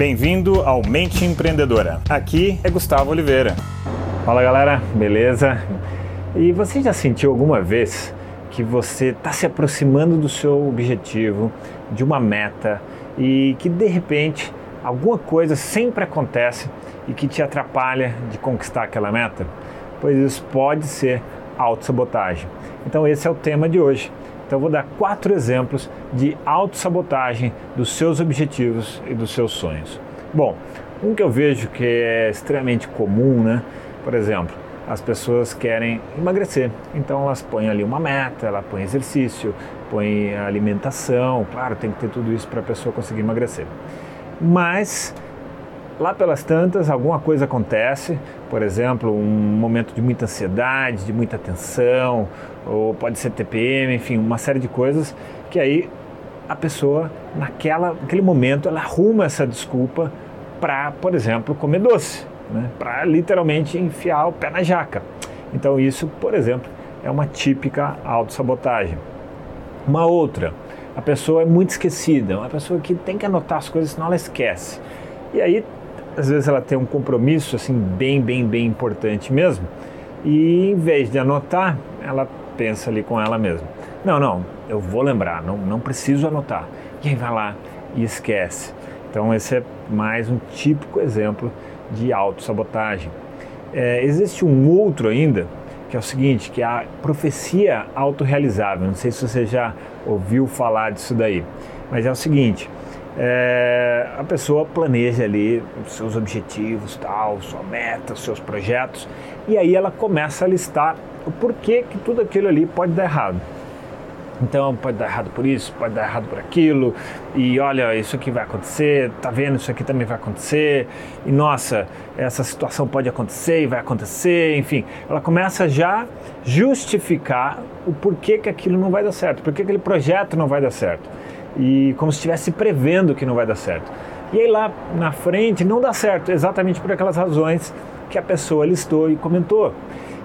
Bem-vindo ao Mente Empreendedora. Aqui é Gustavo Oliveira. Fala galera, beleza? E você já sentiu alguma vez que você está se aproximando do seu objetivo, de uma meta e que de repente alguma coisa sempre acontece e que te atrapalha de conquistar aquela meta? Pois isso pode ser autossabotagem. Então esse é o tema de hoje. Então eu vou dar quatro exemplos de autossabotagem dos seus objetivos e dos seus sonhos. Bom, um que eu vejo que é extremamente comum, né? Por exemplo, as pessoas querem emagrecer, então elas põem ali uma meta, ela põe exercício, põe alimentação, claro, tem que ter tudo isso para a pessoa conseguir emagrecer. Mas lá pelas tantas, alguma coisa acontece, por exemplo, um momento de muita ansiedade, de muita tensão, ou pode ser TPM, enfim, uma série de coisas que aí a pessoa, naquela, naquele momento, ela arruma essa desculpa para, por exemplo, comer doce, né? para literalmente enfiar o pé na jaca. Então, isso, por exemplo, é uma típica autossabotagem. Uma outra, a pessoa é muito esquecida, uma pessoa que tem que anotar as coisas, senão ela esquece. E aí, às vezes, ela tem um compromisso assim bem, bem, bem importante mesmo, e em vez de anotar, ela pensa ali com ela mesma. Não, não, eu vou lembrar, não, não preciso anotar. E aí vai lá e esquece. Então esse é mais um típico exemplo de autossabotagem. É, existe um outro ainda, que é o seguinte, que é a profecia autorrealizável. Não sei se você já ouviu falar disso daí, mas é o seguinte, é, a pessoa planeja ali os seus objetivos, tal, sua meta, seus projetos, e aí ela começa a listar o porquê que tudo aquilo ali pode dar errado. Então pode dar errado por isso, pode dar errado por aquilo, e olha, isso aqui vai acontecer, tá vendo? Isso aqui também vai acontecer, e nossa, essa situação pode acontecer e vai acontecer, enfim. Ela começa já justificar o porquê que aquilo não vai dar certo, porquê aquele projeto não vai dar certo. E como se estivesse prevendo que não vai dar certo. E aí lá na frente não dá certo, exatamente por aquelas razões que a pessoa listou e comentou.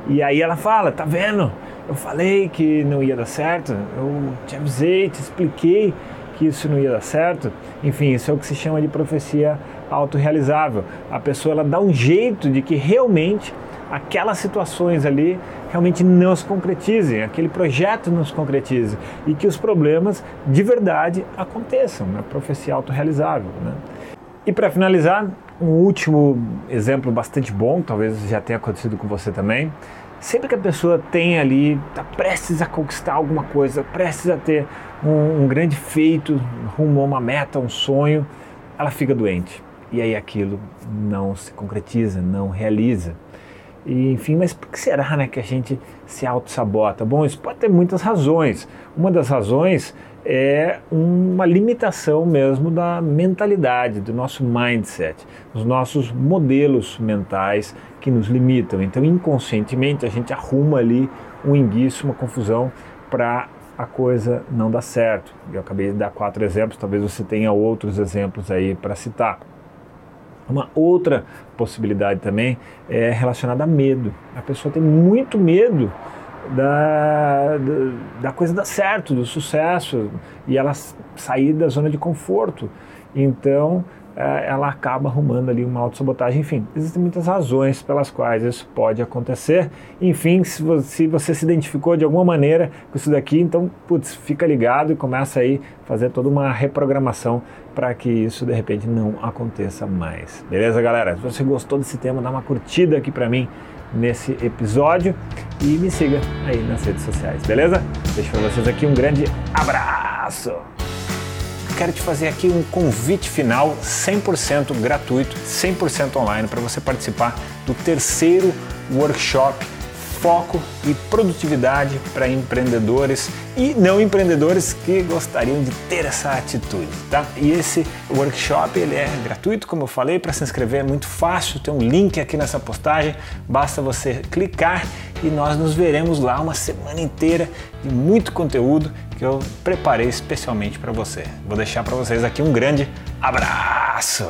E aí ela fala, tá vendo? Eu falei que não ia dar certo, eu te avisei, te expliquei que isso não ia dar certo. Enfim, isso é o que se chama de profecia autorrealizável. A pessoa ela dá um jeito de que realmente aquelas situações ali realmente não se concretizem, aquele projeto não se concretize e que os problemas de verdade aconteçam, né? profecia autorrealizável. Né? E para finalizar, um último exemplo bastante bom, talvez já tenha acontecido com você também. Sempre que a pessoa tem ali, está prestes a conquistar alguma coisa, prestes a ter um, um grande feito rumo a uma meta, um sonho, ela fica doente. E aí aquilo não se concretiza, não realiza. E, enfim, mas por que será né, que a gente se auto-sabota? Bom, isso pode ter muitas razões. Uma das razões é uma limitação mesmo da mentalidade, do nosso mindset, dos nossos modelos mentais que nos limitam. Então, inconscientemente, a gente arruma ali um enguiço, uma confusão para a coisa não dar certo. Eu acabei de dar quatro exemplos, talvez você tenha outros exemplos aí para citar. Uma outra possibilidade também é relacionada a medo. A pessoa tem muito medo da, da, da coisa dar certo, do sucesso, e ela sair da zona de conforto. Então, ela acaba arrumando ali uma autossabotagem. Enfim, existem muitas razões pelas quais isso pode acontecer. Enfim, se você, se identificou de alguma maneira com isso daqui, então, putz, fica ligado e começa aí fazer toda uma reprogramação para que isso de repente não aconteça mais. Beleza, galera? Se você gostou desse tema, dá uma curtida aqui para mim nesse episódio e me siga aí nas redes sociais, beleza? Deixo para vocês aqui um grande abraço! Quero te fazer aqui um convite final 100% gratuito, 100% online para você participar do terceiro workshop foco e produtividade para empreendedores e não empreendedores que gostariam de ter essa atitude, tá? E esse workshop ele é gratuito, como eu falei, para se inscrever é muito fácil, tem um link aqui nessa postagem, basta você clicar e nós nos veremos lá uma semana inteira de muito conteúdo que eu preparei especialmente para você. Vou deixar para vocês aqui um grande abraço.